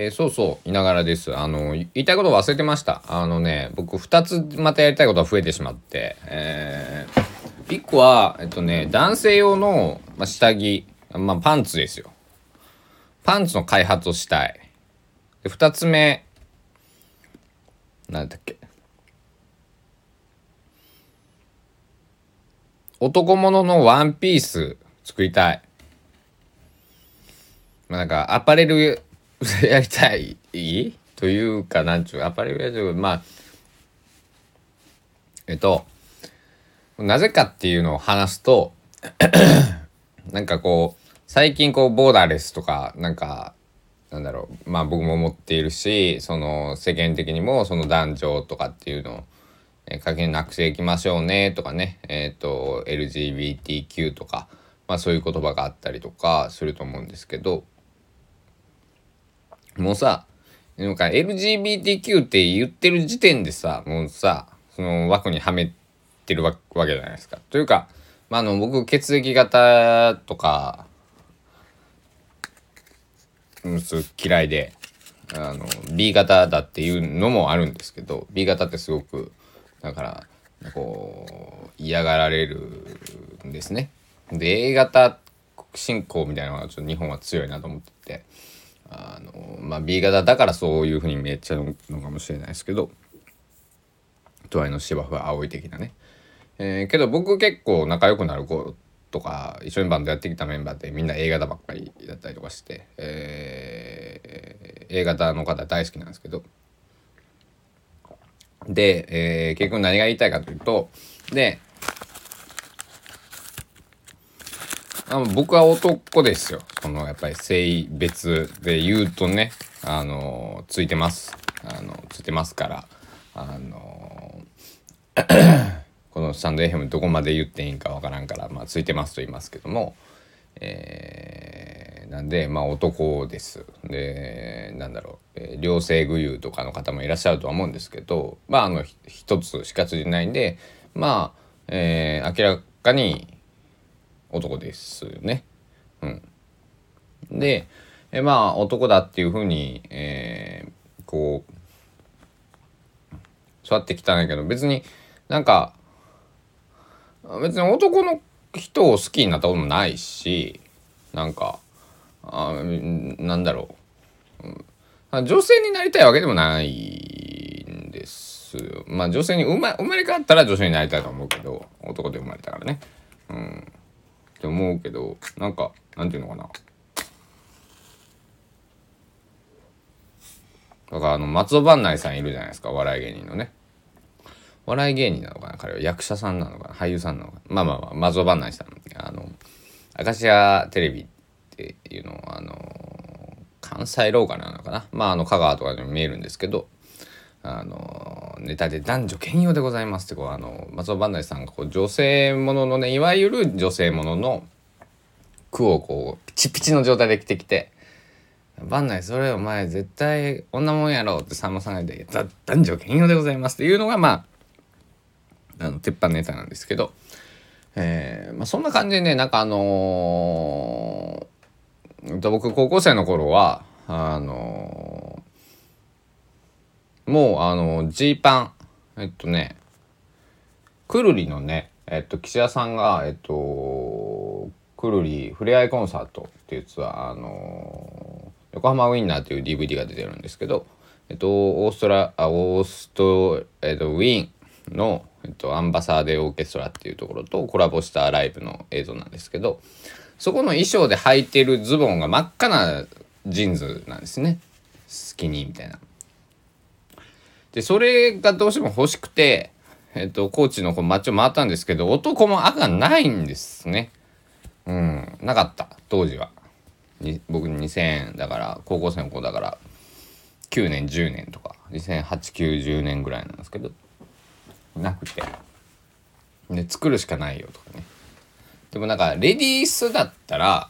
えー、そうそう、いながらです。あの、言いたいこと忘れてました。あのね、僕2つまたやりたいことが増えてしまって、えー、1個は、えっとね、男性用の、ま、下着、まあ、パンツですよ。パンツの開発をしたい。で、2つ目、なんだっけ。男物のワンピース作りたい。まあ、なんか、アパレル やりたい？というか、なんちゅう、アパレルやりたい。まあ、えっと、なぜかっていうのを話すと なんかこう、最近こう、ボーダーレスとか、なんか、なんだろう、まあ僕も思っているし、その世間的にもその男女とかっていうのを、えー、になくしていきましょうねとかね、えっ、ー、と、LGBTQ とか、まあそういう言葉があったりとかすると思うんですけど、もうさ、なんか LGBTQ って言ってる時点でさ、もうさ、その枠にはめてるわけじゃないですか。というか、まあ、あの、僕、血液型とか、うん、嫌いで、あの、B 型だっていうのもあるんですけど、B 型ってすごく、だから、こう、嫌がられるんですね。で、A 型進行みたいなのがちょっと日本は強いなと思ってて、あの、まあ、B 型だからそういうふうに見えちゃうのかもしれないですけど、隣の芝生は青い的なね。えー、けど僕結構仲良くなる子とか一緒にバンドやってきたメンバーってみんな A 型ばっかりだったりとかして、えー、A 型の方大好きなんですけどで、えー、結局何が言いたいかというとであの僕は男ですよ。そのやっぱり性別で言うとね、あのついてます。あのついてますから、あの このスタンド FM どこまで言っていいんかわからんから、まあ、ついてますと言いますけども、えー、なんでまあ男です。でなんだろう、えー、両性具有とかの方もいらっしゃるとは思うんですけどまああの一つしかついてないんでまあ、えー、明らかに男ですね。うん。で、えまあ男だっていうふうに、えー、こう育ってきたんだけど別になんか別に男の人を好きになったこともないしなんかあなんだろう、女性になりたいわけでもないんですまあ女性に生ま生まれ変わったら女性になりたいと思うけど男で生まれたからね。うん。って思うけどなんかなんていうのかな。だからあの松尾伴内さんいるじゃないですか笑い芸人のね。笑い芸人なのかな彼は。役者さんなのかな俳優さんなのかな。まあまあまあ松尾伴内さんあの明石家テレビっていうのはあの関西ローカルなのかな。まああの香川とかでも見えるんですけど。あのネタで「男女兼用でございます」ってこうあの松尾伴内さんがこう女性もののねいわゆる女性ものの句をこうピチピチの状態で着てきて「伴内それお前絶対女もんやろ」ってさんまさんが言って「男女兼用でございます」っていうのがまああの鉄板ネタなんですけど、えーまあ、そんな感じでねなんかあのー、僕高校生の頃はあのーもうあのジーパンえっとねくるりのねえっと岸田さんがえっとくるりふれあいコンサートっていうツアーあの横浜ウィンナーという DVD が出てるんですけどえっとオーストラあオースト、えっと、ウィンの、えっと、アンバサーデーオーケストラっていうところとコラボしたライブの映像なんですけどそこの衣装で履いてるズボンが真っ赤なジーンズなんですねスキニーみたいな。で、それがどうしても欲しくて、えっと、高知のこう街を回ったんですけど、男も赤ないんですね。うん、なかった、当時は。に僕2000だから、高校生の子だから、9年、10年とか、2008、9、10年ぐらいなんですけど、なくて。で、作るしかないよとかね。でもなんか、レディースだったら、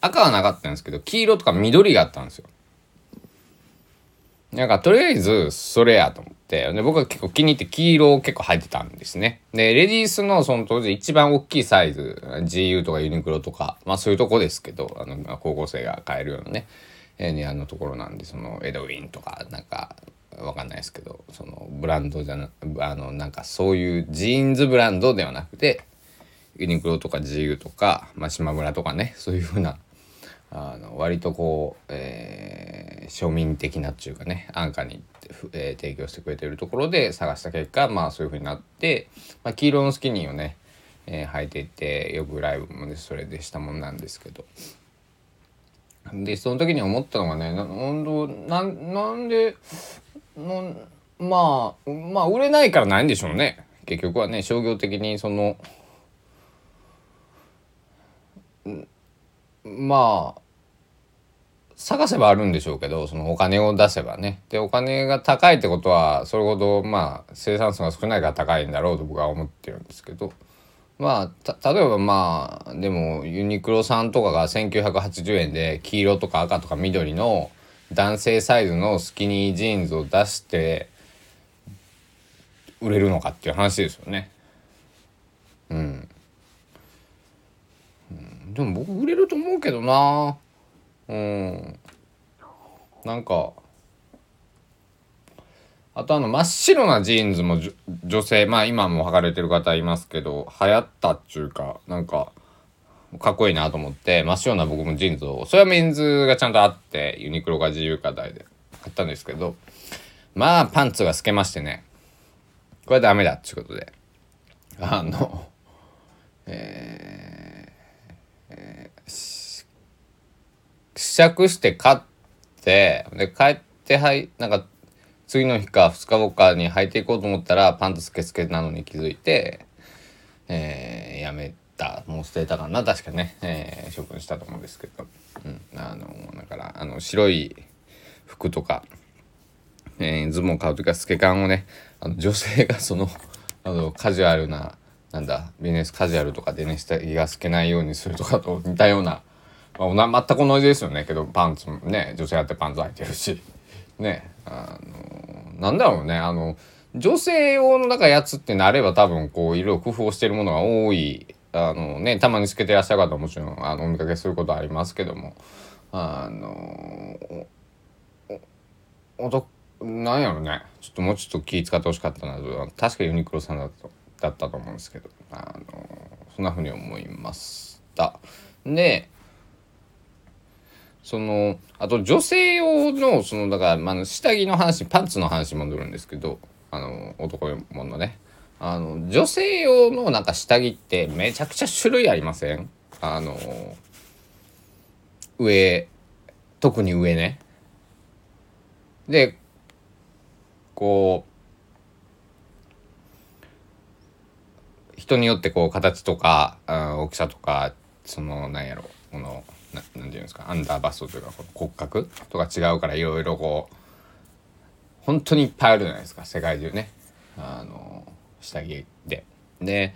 赤はなかったんですけど、黄色とか緑があったんですよ。なんかとりあえずそれやと思って、で僕は結構気に入って黄色を結構履いてたんですね。で、レディースのその当時一番大きいサイズ、GU とかユニクロとか、まあそういうとこですけど、あの、高校生が買えるようなね、えー、のところなんでそのエドウィンとかなんかわかんないですけどそのブランドじゃなあのなんかそういうジーンズブランドではなくてユニクロとか GU とか、まあ、島村とかねそういうふうなあの割とこう、えー、庶民的なっていうかね安価に、えー、提供してくれてるところで探した結果まあそういうふうになって、まあ、黄色のスキニーをね、えー、履いていてよくライブもねそれでしたもんなんですけど。でその時に思ったのがねなななんでのまあまあ売れないからないんでしょうね結局はね商業的にそのまあ探せばあるんでしょうけどそのお金を出せばねでお金が高いってことはそれほどまあ生産数が少ないから高いんだろうと僕は思ってるんですけどまあ例えばまあでもユニクロさんとかが1980円で黄色とか赤とか緑の男性サイズのスキニージーンズを出して売れるのかっていう話ですよね。うん。でも僕売れると思うけどな。うん。なんか。あとあの真っ白なジーンズも女性まあ今も履かれてる方いますけど流行ったっちゅうかなんかかっこいいなと思って真っ白な僕もジーンズをそれはメンズがちゃんとあってユニクロが自由課題で買ったんですけどまあパンツが透けましてねこれはダメだっちゅうことであのえー、試着して買ってで帰ってはいなんか次の日か2日後かに履いていこうと思ったらパンツスケスケなのに気づいて、えー、やめた。もう捨てたかな？確かね、えー、処分したと思うんですけど、うん、あのだからあの白い服とか、えー、ズボン買う時は透け感をねあの女性がそのあのカジュアルななんだビジネスカジュアルとかでね下着が透けないようにするとかと 似たような、まあ、全く同じですよね。けどパンツもね女性だってパンツ履いてるし。ねあのなんだろうね。あの女性用の中やつってなれば多分こういろいろ工夫をしてるものが多い。あのねたまにつけてらっしゃる方はもちろんあのお見かけすることありますけども。あのおとなんやろねちょっともうちょっと気使ってほしかったなと確かユニクロさんだとだったと思うんですけど。あのそんなふうに思いました。でそのあと女性用のそのだから、まあ、下着の話パンツの話戻るんですけど。あの男ものね。あの女性用のなんか下着ってめちゃくちゃ種類ありません？あの上特に上ね。でこう人によってこう形とか大きさとかそのなんやろこのななんていうんですかアンダーバストというかこの骨格とか違うからいろいろこう本当にいっぱいあるじゃないですか世界中ねあの下着で。で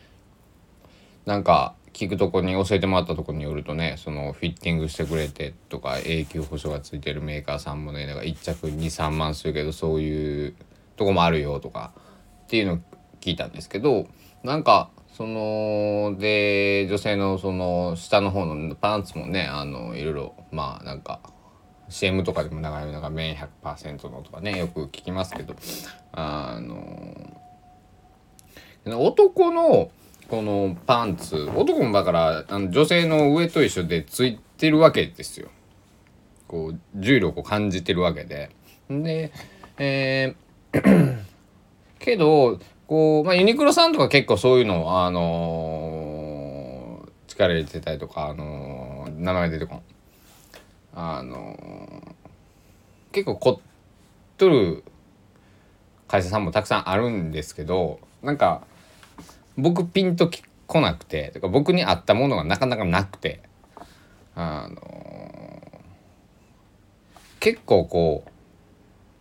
なんか聞くとこに教えてもらったとこによるとねそのフィッティングしてくれてとか永久保証がついてるメーカーさんもねだか1着23万するけどそういうとこもあるよとかっていうのを聞いたんですけどなんかそので女性のその下の方のパンツもねあのいろいろまあなんか CM とかでも長いなんか綿100%のとかねよく聞きますけどあの男のこのパンツ男もだからあの女性の上と一緒でついてるわけですよ。こう重力を感じてるわけで。で、えー けどこう、まあ、ユニクロさんとか結構そういうのあのー、力入れてたりとか、あのー、名前出てこん。あのー、結構凝っとる会社さんもたくさんあるんですけどなんか僕ピンとき来なくてか僕に合ったものがなかなかなくてあの結構こ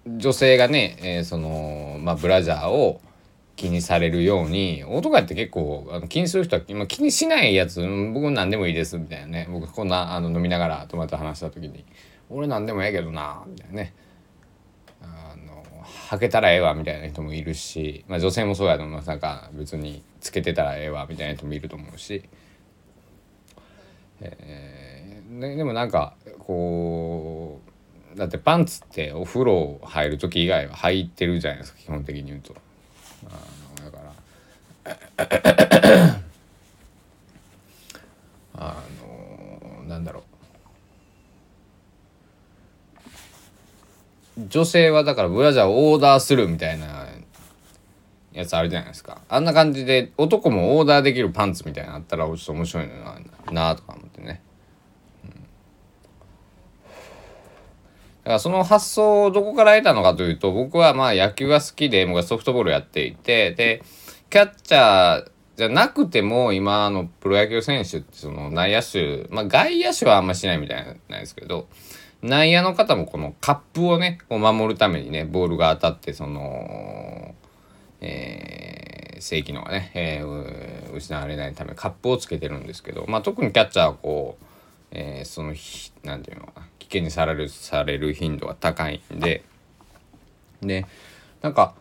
う女性がね、えー、そのまあブラジャーを気にされるように男やって結構あの気にする人は今気にしないやつ僕何でもいいですみたいなね。僕こんなあの飲みながら友達と話した時に「俺何でもええけどな」みたいなね。あの履けたらええわみたいな人もいるし、まあ、女性もそうやと思いますなんか別につけてたらええわみたいな人もいると思うし、えー、ででもなんかこうだってパンツってお風呂入る時以外は履いてるじゃないですか基本的に言うと。あのなんだろう。女性はだからブラジャーをオーダーするみたいなやつあるじゃないですか。あんな感じで男もオーダーできるパンツみたいなのあったらちょっと面白いのななとか思ってね、うん、だからその発想をどこから得たのかというと僕はまあ野球が好きで僕はソフトボールやっていてでキャッチャーじゃなくても今のプロ野球選手ってその内野手まあ外野手はあんましないみたいなんですけど内野の方もこのカップをねこう守るためにねボールが当たってそのえー、正規のがね、えー、失われないためカップをつけてるんですけど、まあ、特にキャッチャーはこう、えー、その何て言うのかな危険にされるされる頻度が高いんででなんか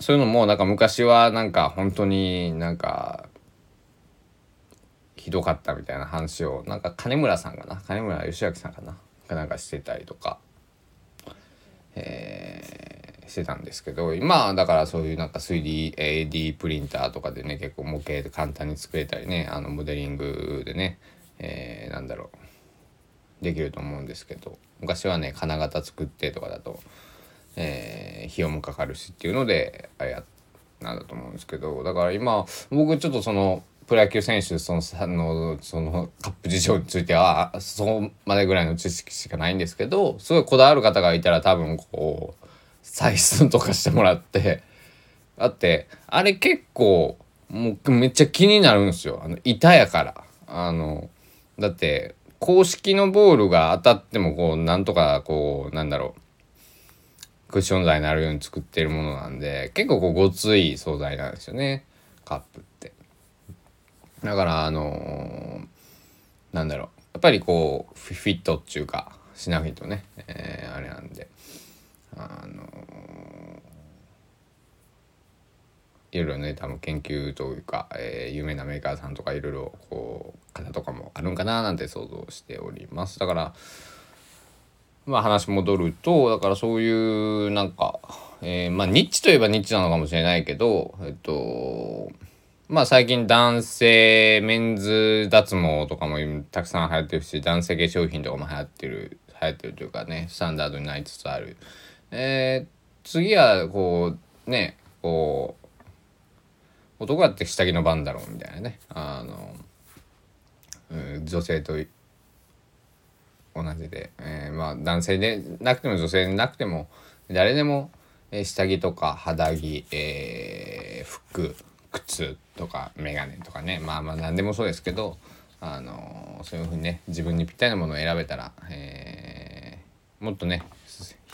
そういうのもなんか昔はなんか本当になんかひどかったみたいな話をなんか金村さんかな？金村義明さんかな？なんかしてたりとか、えーしてたんですけど今だからそういうなんか 3DAD プリンターとかでね結構模型で簡単に作れたりねあのモデリングでね、えー、なんだろう。できると思うんですけど昔はね金型作ってとかだと、えー、費用もかかるしっていうのであやなんだと思うんですけどだから今僕ちょっとそのプロ野球選手そののそのカップ事情についてはそこまでぐらいの知識しかないんですけどすごいこだわる方がいたら多分こう採寸とかしてもらってだってあれ結構もうめっちゃ気になるんですよ。あの板やから。あのだって公式のボールが当たってもこうなんとかこうなんだろう。クッション材になるように作ってるものなんで結構こうごつい素材なんですよね。カップって。だからあのー、なんだろう。やっぱりこうフィットっていうかしないとね、えー、あれなんで。あのいろいろね多分研究というか、えー、有名なメーカーさんとかいろいろこう方とかもあるんかななんて想像しております。だからまあ話戻るとだからそういうなんか、えー、まあニッチといえばニッチなのかもしれないけどえっとまあ最近男性メンズ脱毛とかもたくさん流行ってるし男性化粧品とかも流行ってる流行ってるというかねスタンダードになりつつある。えー、次はこうねこう男だって下着の番だろうみたいなね。あの、うん、女性と同じで、えー、まあ男性でなくても女性でなくても誰でも、え、下着とか肌着、えー、服靴とか眼鏡とかねまあまあ何でもそうですけどあのそういうふうにね自分にぴったりなものを選べたら、え、もっとね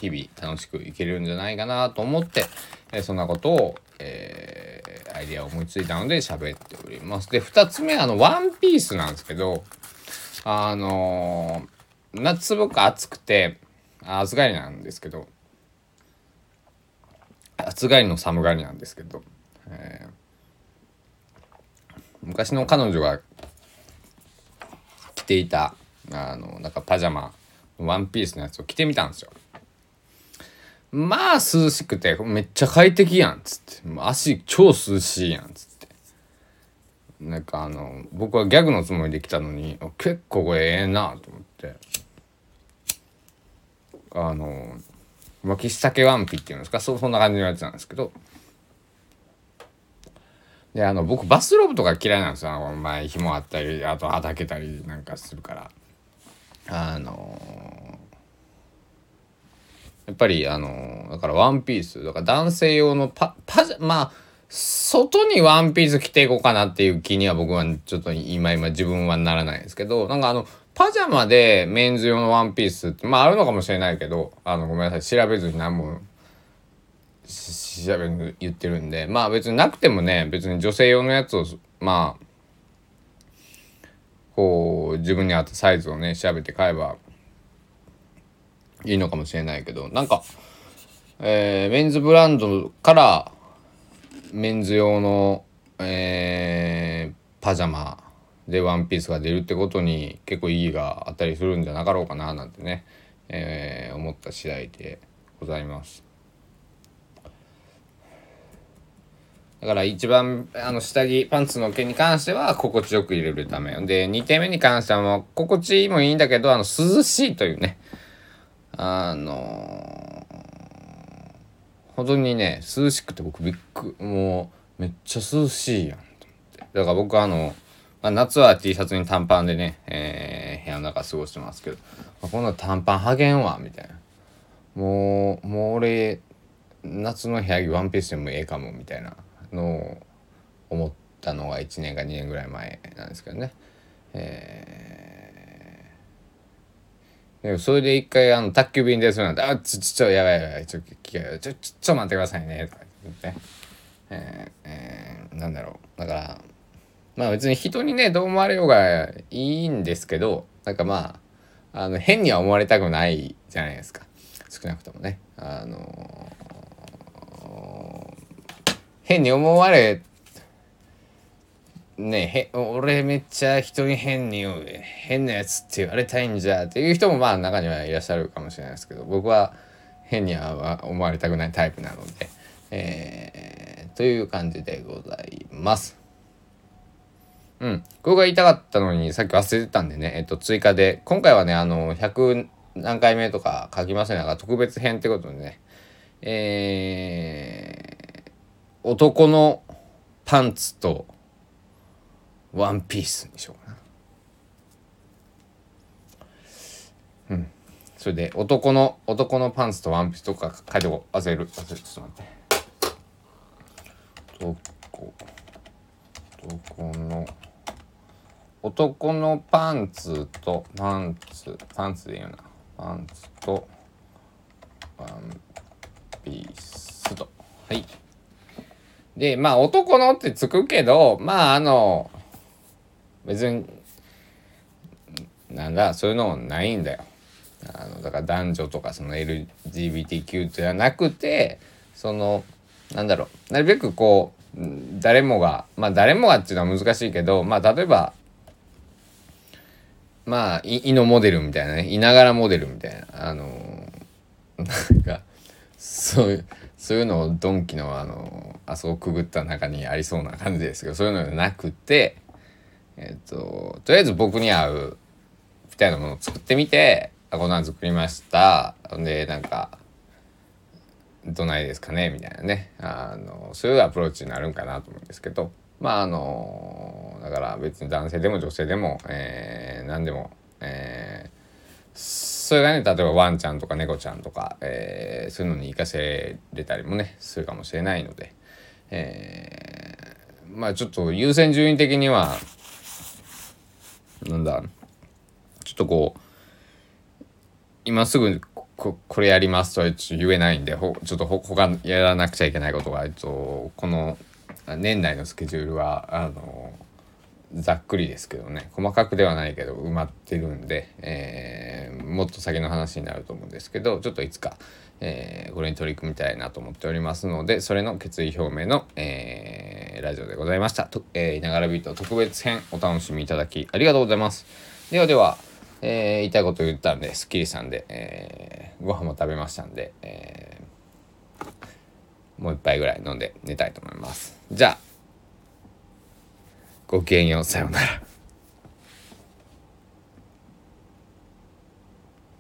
日々楽しくいけるんじゃないかなと思って、えそんなことを、えー、アイデアを思いついたので喋っております。で2つ目あのワンピースなんですけどあのー、夏すごく暑くて暑がりなんですけど暑がりの寒がりなんですけど、えー、昔の彼女が着ていたあのなんかパジャマワンピースのやつを着てみたんですよ。まあ涼しくてめっちゃ快適やんっつって。足超涼しいやんっつって。なんかあの僕はギャグのつもりで来たのに結構これええなと思って。あの脇下けワンピっていうんですか？そそんな感じのやつなんですけど。であの僕バスローブとか嫌いなんですよ。前紐あったりあとはだけたりなんかするから。あのやっぱりあのだからワンピース。だから男性用のパパジャまあ外にワンピース着ていこうかなっていう気には僕はちょっと今今自分はならないですけどなんかあのパジャマでメンズ用のワンピースってまああるのかもしれないけどあのごめんなさい調べずに何も調べず言ってるんでまあ別になくてもね別に女性用のやつをまあこう自分に合ったサイズをね調べて買えばいいのかもしれないけどなんか、えー、メンズブランドからメンズ用の、えー、パジャマでワンピースが出るってことに結構意義があったりするんじゃなかろうかななんてね、えー、思った次第でございます。だから一番あの下着パンツの毛に関しては心地よく入れるため。で2点目に関してはもう心地いいもいいんだけどあの涼しいというね。あのー、本当にね涼しくて僕びっくもうめっちゃ涼しいやんと思って。だから僕あの、まあ、夏は T シャツに短パンでね、えー、部屋の中過ごしてますけど、まあ、こんな短パンはげんわみたいな。もうもう俺夏の部屋着ワンピースでもええかもみたいなのを思ったのが1年か2年ぐらい前なんですけどね。えー、でもそれで一回あの宅急便ですなんて「あちょちょやばいやばいちょちょちょちょ待ってくださいね」とか言って、えーえー、なんだろう。だからまあ別に人にねどう思われようがいいんですけどなんかまああの変には思われたくないじゃないですか少なくともね。あの変に思われねへ俺めっちゃ人に変に変なやつって言われたいんじゃっていう人もまあ中にはいらっしゃるかもしれないですけど僕は変には思われたくないタイプなので、えー、という感じでございます。うん。ここが言いたかったのにさっき忘れてたんでね、えっと、追加で、今回はね、あの、100何回目とか書きませんが、特別編ってことでね、えー、男のパンツとワンピースにしようかな。うん。それで男の男のパンツとワンピースとか書いてこう。忘れる。忘れる。ちょっと待って。男男の男のパンツとパンツパンツで言うなパンツとワンピースとはいで、まあ男のってつくけど、まああの、別に、なんだ、そういうのもないんだよ。あのだから男女とかその LGBTQ じゃなくて、その、なんだろう、なるべくこう、誰もが、まあ誰もがっていうのは難しいけど、まあ例えば、まあ、い、のモデルみたいなね、いながらモデルみたいな、あの、なんか、そういう、そういうのをドンキのあのあそこくぐった中にありそうな感じですけどそういうのじゃなくてえっ、ととりあえず僕に合うみたいなものを作ってみてあこんなん作りました。でなんかどないですかね？みたいなね。あのそういうアプローチになるんかなと思うんですけど。まああのだから別に男性でも女性でも、えー、何でも、えーそれがね例えばワンちゃんとか猫ちゃんとか、えー、そういうのに活かせれたりもねするかもしれないので、えー、まあちょっと優先順位的にはなんだちょっとこう今すぐここれやりますとは言えないんでほちょっとほ他やらなくちゃいけないことが、えっと、この年内のスケジュールはあのざっくりですけどね。細かくではないけど埋まってるんで、えー、もっと先の話になると思うんですけどちょっといつか、えー、これに取り組みたいなと思っておりますのでそれの決意表明の、えー、ラジオでございました。と、え、いながらビート特別編お楽しみいただきありがとうございます。ではでは、え、言いたいこと言ったんですっきりしたんで、えー、ご飯も食べましたんで、え、もう一杯ぐらい飲んで寝たいと思います。じゃあごきげんようさようなら。